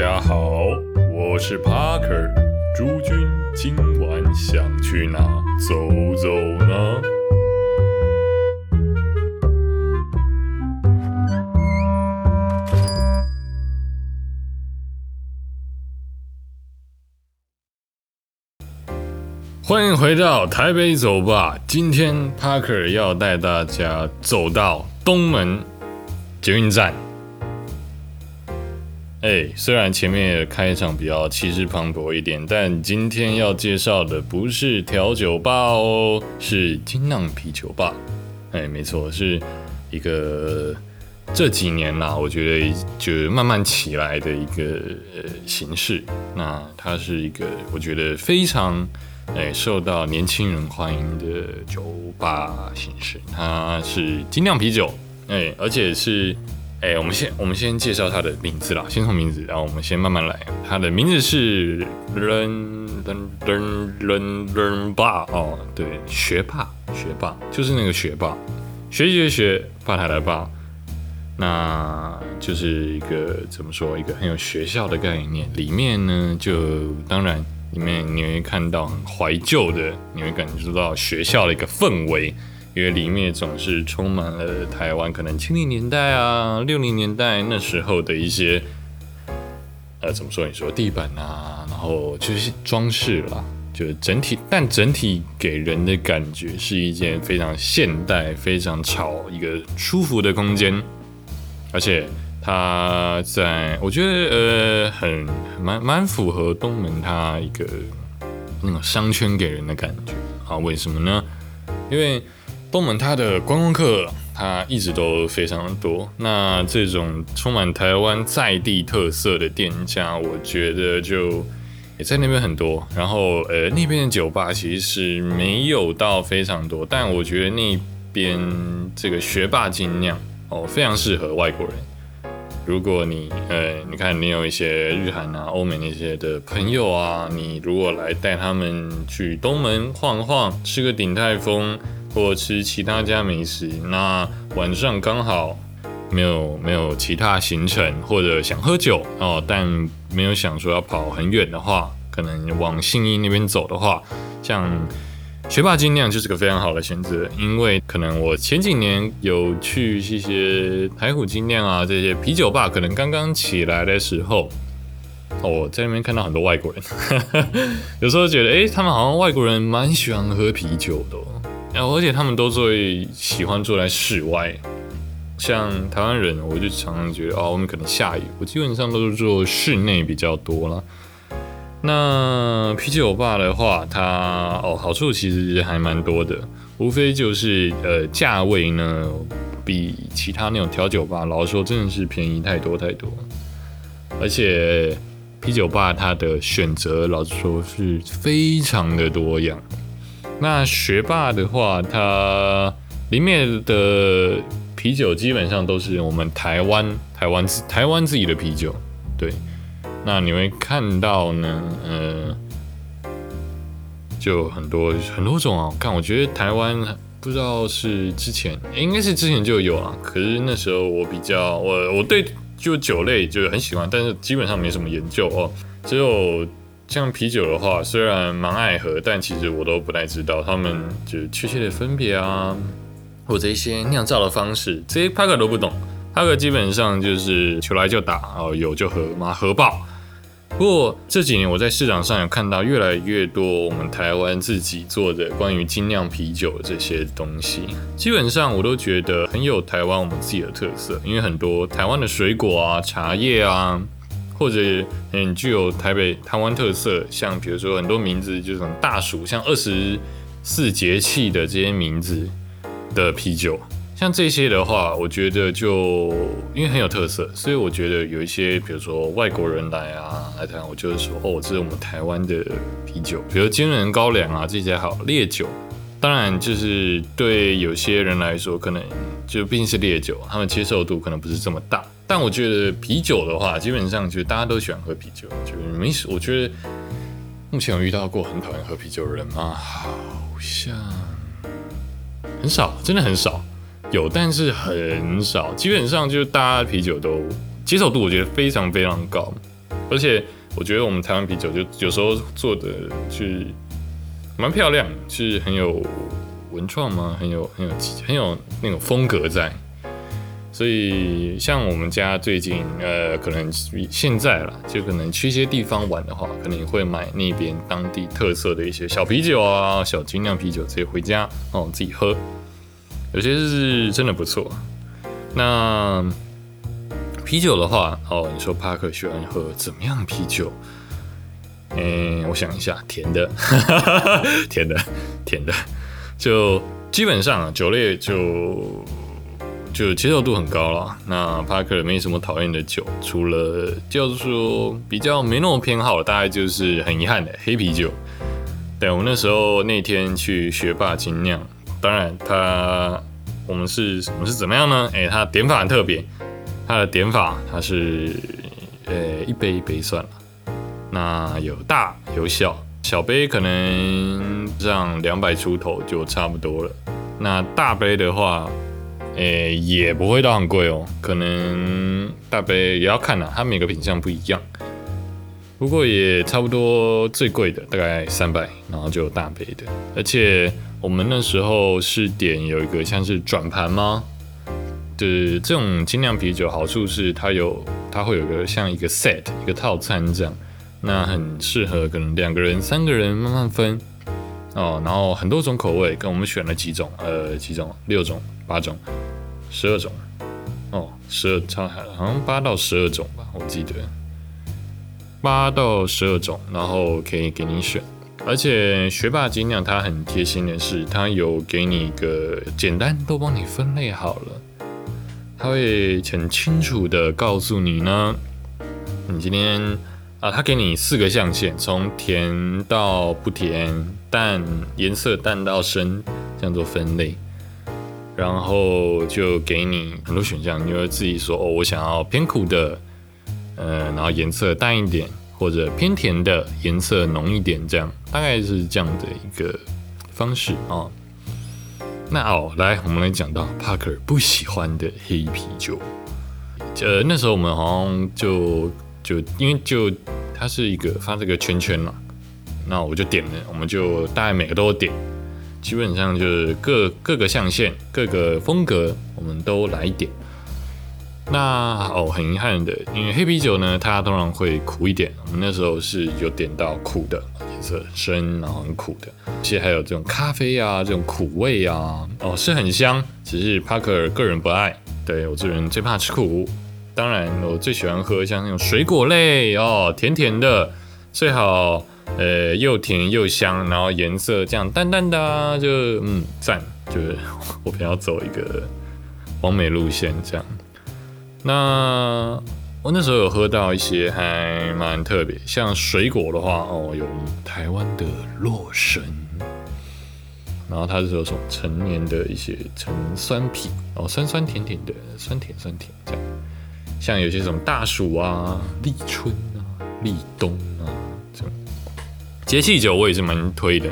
大家好，我是 Parker。诸君今晚想去哪走走呢？欢迎回到台北走吧。今天 Parker 要带大家走到东门捷运站。哎，虽然前面也开场比较气势磅礴一点，但今天要介绍的不是调酒吧哦，是金酿啤酒吧。哎，没错，是一个这几年啦，我觉得就慢慢起来的一个呃形式。那它是一个我觉得非常哎受到年轻人欢迎的酒吧形式。它是精酿啤酒，哎，而且是。哎，我们先我们先介绍他的名字啦，先从名字，然后我们先慢慢来。他的名字是 learn learn learn learn 霸哦，对，学霸学霸就是那个学霸，学习的学，霸台的霸，那就是一个怎么说，一个很有学校的概念。里面呢，就当然里面你会看到很怀旧的，你会感觉到学校的一个氛围。因为里面总是充满了台湾可能七零年代啊、六零年代那时候的一些，呃，怎么说？你说地板啊，然后就是装饰啦，就是整体，但整体给人的感觉是一件非常现代、非常潮、一个舒服的空间，而且它在，我觉得呃，很蛮蛮符合东门它一个那种商圈给人的感觉啊？为什么呢？因为东门它的观光客，它一直都非常的多。那这种充满台湾在地特色的店家，我觉得就也在那边很多。然后，呃，那边的酒吧其实没有到非常多，但我觉得那边这个学霸精酿哦，非常适合外国人。如果你，呃，你看你有一些日韩啊、欧美那些的朋友啊，你如果来带他们去东门晃晃，吃个鼎泰丰。或吃其他家美食，那晚上刚好没有没有其他行程，或者想喝酒哦，但没有想说要跑很远的话，可能往信义那边走的话，像学霸精酿就是个非常好的选择，因为可能我前几年有去一些台虎精酿啊这些啤酒吧，可能刚刚起来的时候，哦，在那边看到很多外国人，有时候觉得哎，他们好像外国人蛮喜欢喝啤酒的。然后而且他们都最喜欢坐在室外，像台湾人，我就常常觉得哦，我们可能下雨，我基本上都是坐室内比较多了。那啤酒吧的话，它哦好处其实还蛮多的，无非就是呃价位呢比其他那种调酒吧，老实说真的是便宜太多太多。而且啤酒吧它的选择，老实说是非常的多样。那学霸的话，它里面的啤酒基本上都是我们台湾台湾自台湾自己的啤酒，对。那你会看到呢，呃，就很多很多种啊。看，我觉得台湾不知道是之前应该是之前就有啊，可是那时候我比较我我对就酒类就很喜欢，但是基本上没什么研究哦，只有。像啤酒的话，虽然蛮爱喝，但其实我都不太知道他们就确切的分别啊，或者一些酿造的方式，这些帕克都不懂。帕克基本上就是求来就打，哦有就喝，嘛喝爆。不过这几年我在市场上有看到越来越多我们台湾自己做的关于精酿啤酒这些东西，基本上我都觉得很有台湾我们自己的特色，因为很多台湾的水果啊、茶叶啊。或者很具有台北台湾特色，像比如说很多名字就是大暑，像二十四节气的这些名字的啤酒，像这些的话，我觉得就因为很有特色，所以我觉得有一些比如说外国人来啊来台湾，我就是说哦，这是我们台湾的啤酒，比如金人高粱啊这些好烈酒，当然就是对有些人来说，可能就毕竟是烈酒，他们接受度可能不是这么大。但我觉得啤酒的话，基本上就大家都喜欢喝啤酒，就是没我觉得目前有遇到过很讨厌喝啤酒的人吗？好像很少，真的很少。有，但是很少。基本上就是大家啤酒都接受度，我觉得非常非常高。而且我觉得我们台湾啤酒就有时候做的是蛮漂亮，是很有文创吗？很有很有很有那种风格在。所以像我们家最近呃，可能现在了，就可能去一些地方玩的话，可能会买那边当地特色的一些小啤酒啊、小精酿啤酒直接回家哦自己喝，有些是真的不错。那啤酒的话，哦，你说帕克喜欢喝怎么样啤酒？嗯，我想一下，甜的，甜的，甜的，就基本上酒类就就接受度很高了。那帕克没什么讨厌的酒，除了就是说比较没那么偏好，大概就是很遗憾的黑啤酒。对我们那时候那天去学霸精酿，当然他我们是我们是怎么样呢？哎，他点法很特别。它的点法，它是呃一杯一杯算了，那有大有小，小杯可能这样两百出头就差不多了。那大杯的话，诶也不会到很贵哦，可能大杯也要看啦，它每个品相不一样。不过也差不多，最贵的大概三百，然后就大杯的。而且我们那时候是点有一个像是转盘吗？是这种精酿啤酒，好处是它有，它会有个像一个 set 一个套餐这样，那很适合可能两个人、三个人慢慢分哦。然后很多种口味，跟我们选了几种，呃，几种，六种、八种、十二种哦，十二超好像八到十二种吧，我记得八到十二种，然后可以给你选。而且学霸精酿它很贴心的是，它有给你一个简单都帮你分类好了。它会很清楚的告诉你呢，你今天啊，它给你四个象限，从甜到不甜，淡颜色淡到深，这样做分类，然后就给你很多选项，你会自己说哦，我想要偏苦的，呃，然后颜色淡一点，或者偏甜的，颜色浓一点，这样大概是这样的一个方式啊。那哦，来，我们来讲到帕克不喜欢的黑啤酒。呃，那时候我们好像就就因为就它是一个发这个圈圈嘛，那我就点了，我们就大概每个都点，基本上就是各各个象限、各个风格，我们都来一点。那哦，很遗憾的，因为黑啤酒呢，它通常会苦一点。我们那时候是有点到苦的，颜色很深，然后很苦的。其实还有这种咖啡啊，这种苦味啊，哦，是很香。只是帕克个人不爱，对我这人最怕吃苦。当然，我最喜欢喝像那种水果类哦，甜甜的，最好呃又甜又香，然后颜色这样淡淡的，就嗯赞。就是我偏要走一个完美路线这样。那我那时候有喝到一些还蛮特别，像水果的话，哦，有台湾的洛神，然后它是有种成年的一些成酸啤，哦，酸酸甜甜的，酸甜酸甜这样。像有些什么大暑啊、立春啊、立冬啊这种节气酒，我也是蛮推的。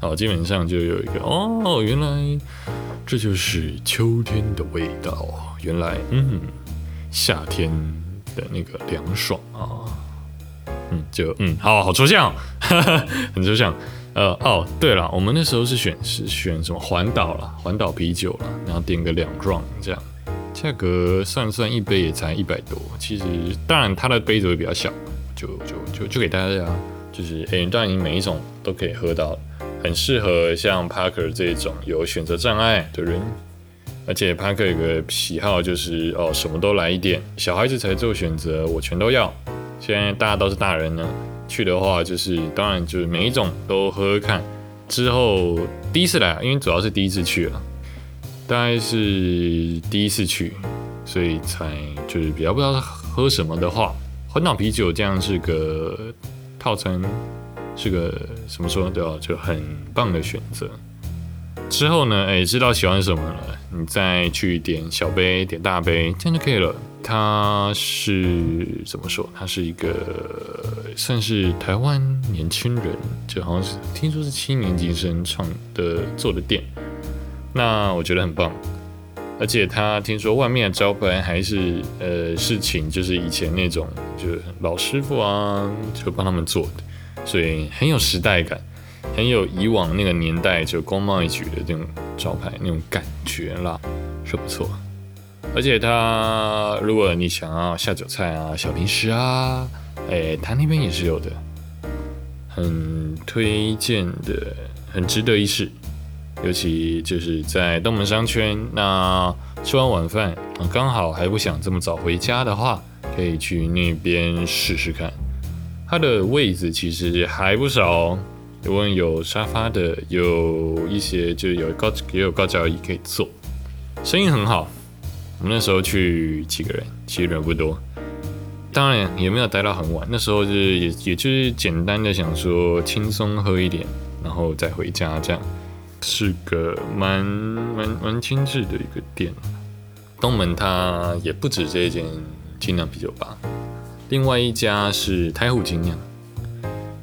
好，基本上就有一个哦，原来这就是秋天的味道，原来嗯。夏天的那个凉爽啊，嗯，就嗯，好好抽象，很抽象。呃，哦，对了，我们那时候是选是选什么环岛了，环岛啤酒了，然后点个两装这样，价格算算一杯也才一百多。其实当然它的杯子会比较小，就就就就给大家，就是哎，当然你每一种都可以喝到，很适合像 Parker 这种有选择障碍的人。而且帕克有个喜好，就是哦，什么都来一点。小孩子才做选择，我全都要。现在大家都是大人了，去的话就是当然就是每一种都喝喝看。之后第一次来，因为主要是第一次去了，大概是第一次去，所以才就是比较不知道喝什么的话，环岛啤酒这样是个套餐，是个怎么说对吧？就很棒的选择。之后呢，哎，知道喜欢什么了。你再去点小杯，点大杯，这样就可以了。他是怎么说？他是一个算是台湾年轻人，就好像是听说是七年级生创的做的店。那我觉得很棒。而且他听说外面的招牌还是呃是请就是以前那种就是老师傅啊，就帮他们做的，所以很有时代感，很有以往那个年代就工贸一局的那种招牌那种感觉啦，是不错。而且他如果你想要下酒菜啊、小零食啊，哎，他那边也是有的，很推荐的，很值得一试。尤其就是在东门商圈，那吃完晚饭刚好还不想这么早回家的话，可以去那边试试看。它的位置其实还不少，有有沙发的，有一些就有高也有高脚椅可以坐，生意很好。我们那时候去几个人，其实人不多，当然也没有待到很晚。那时候就是也也就是简单的想说轻松喝一点，然后再回家这样。是个蛮蛮蛮精致的一个店，东门它也不止这一间精酿啤酒吧，另外一家是台虎精酿，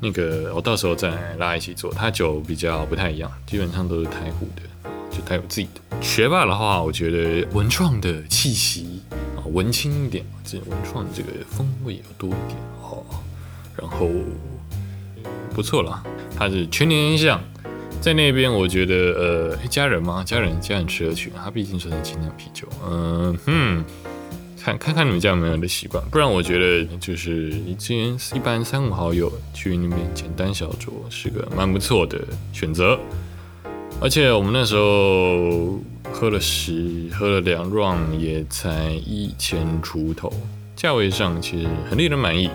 那个我到时候再拉一起做，它酒比较不太一样，基本上都是台虎的，就台虎自己的。学霸的话，我觉得文创的气息啊，文青一点，这文创这个风味要多一点哦，然后不错了，它是全年音像。在那边，我觉得呃，一家人吗？家人，家人吃得去。它毕竟是精酿啤酒，嗯哼，看看看你们家有没有的习惯。不然我觉得就是一间一般三五好友去那边简单小酌是个蛮不错的选择。而且我们那时候喝了十，喝了两 round 也才一千出头，价位上其实很令人满意。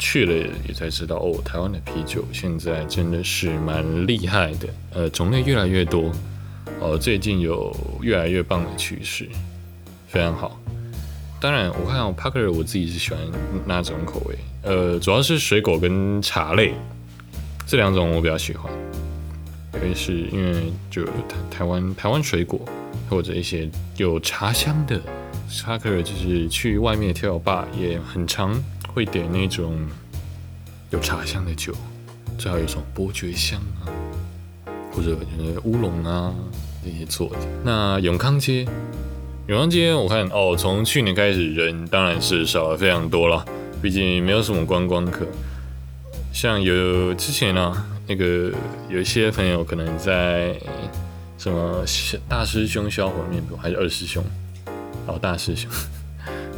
去了也才知道哦，台湾的啤酒现在真的是蛮厉害的，呃，种类越来越多，哦，最近有越来越棒的趋势，非常好。当然，我看 Parker 我自己是喜欢那种口味，呃，主要是水果跟茶类这两种我比较喜欢，因为是因为就台台湾台湾水果或者一些有茶香的 Parker，就是去外面跳吧也很常。会点那种有茶香的酒，最好有什么伯爵香啊，或者就是乌龙啊这些做的。那永康街，永康街我看哦，从去年开始人当然是少了非常多了，毕竟没有什么观光客。像有之前呢，那个有一些朋友可能在什么大师兄销魂面部，还是二师兄？哦，大师兄。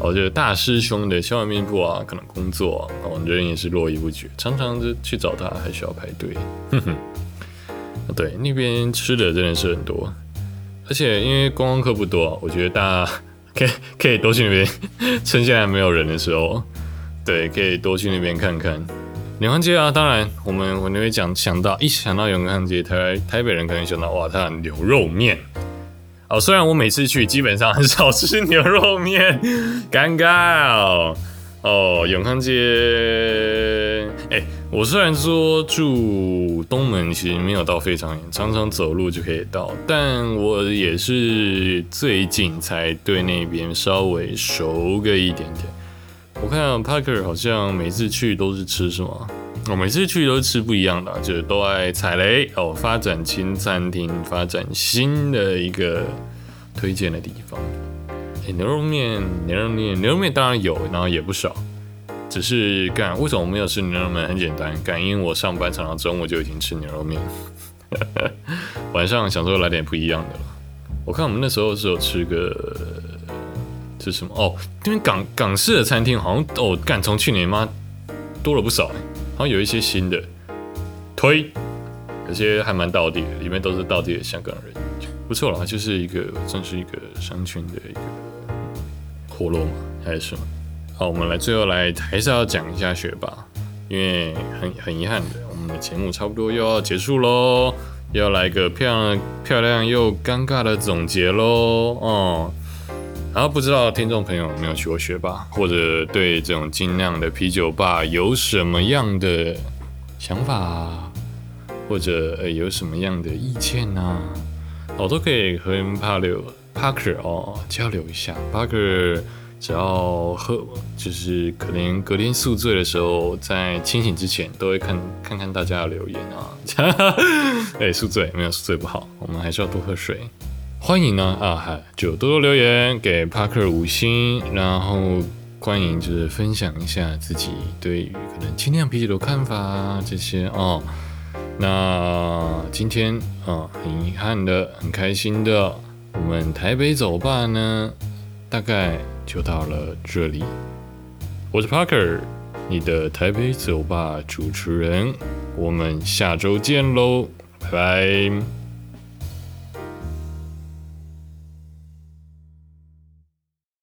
我觉得大师兄的小碗面铺啊，可能工作哦，人也是络绎不绝，常常就去找他还需要排队。哼哼，对，那边吃的真的是很多，而且因为观光客不多，我觉得大家 可以可以多去那边，趁现在没有人的时候，对，可以多去那边看看。永康街啊，当然我们我那边讲想到一想到永康街，台台北人可能想到哇，它的牛肉面。哦，虽然我每次去基本上很少吃牛肉面，尴尬哦。哦，永康街，哎，我虽然说住东门，其实没有到非常远，常常走路就可以到，但我也是最近才对那边稍微熟个一点点。我看 Parker 好像每次去都是吃什么？我每次去都吃不一样的，就是都爱踩雷哦。发展新餐厅，发展新的一个推荐的地方。牛肉面，牛肉面，牛肉面当然有，然后也不少。只是干为什么我没有吃牛肉面？很简单，干因为我上班常常中午就已经吃牛肉面，晚上想说来点不一样的了。我看我们那时候是有吃个是什么哦？因为港港式的餐厅好像哦干从去年妈多了不少。然后有一些新的推，有些还蛮到地的，里面都是到地的香港人，不错了，就是一个算是一个商圈的一个活络嘛，还是什么？好，我们来最后来还是要讲一下学霸，因为很很遗憾的，我们的节目差不多又要结束喽，要来个漂亮漂亮又尴尬的总结喽，哦。然后不知道听众朋友有没有去过学霸，或者对这种精酿的啤酒吧有什么样的想法，或者呃有什么样的意见呢？我都可以和 Parker Parker 哦交流一下。Parker 只要喝，就是可能隔天宿醉的时候，在清醒之前都会看看看大家的留言啊。哎，宿醉没有宿醉不好，我们还是要多喝水。欢迎呢啊，就多多留言给帕克五星，然后欢迎就是分享一下自己对于可能精酿啤酒的看法啊这些哦。那今天啊，很遗憾的，很开心的，我们台北走吧呢，大概就到了这里。我是 Parker，你的台北走吧主持人，我们下周见喽，拜拜。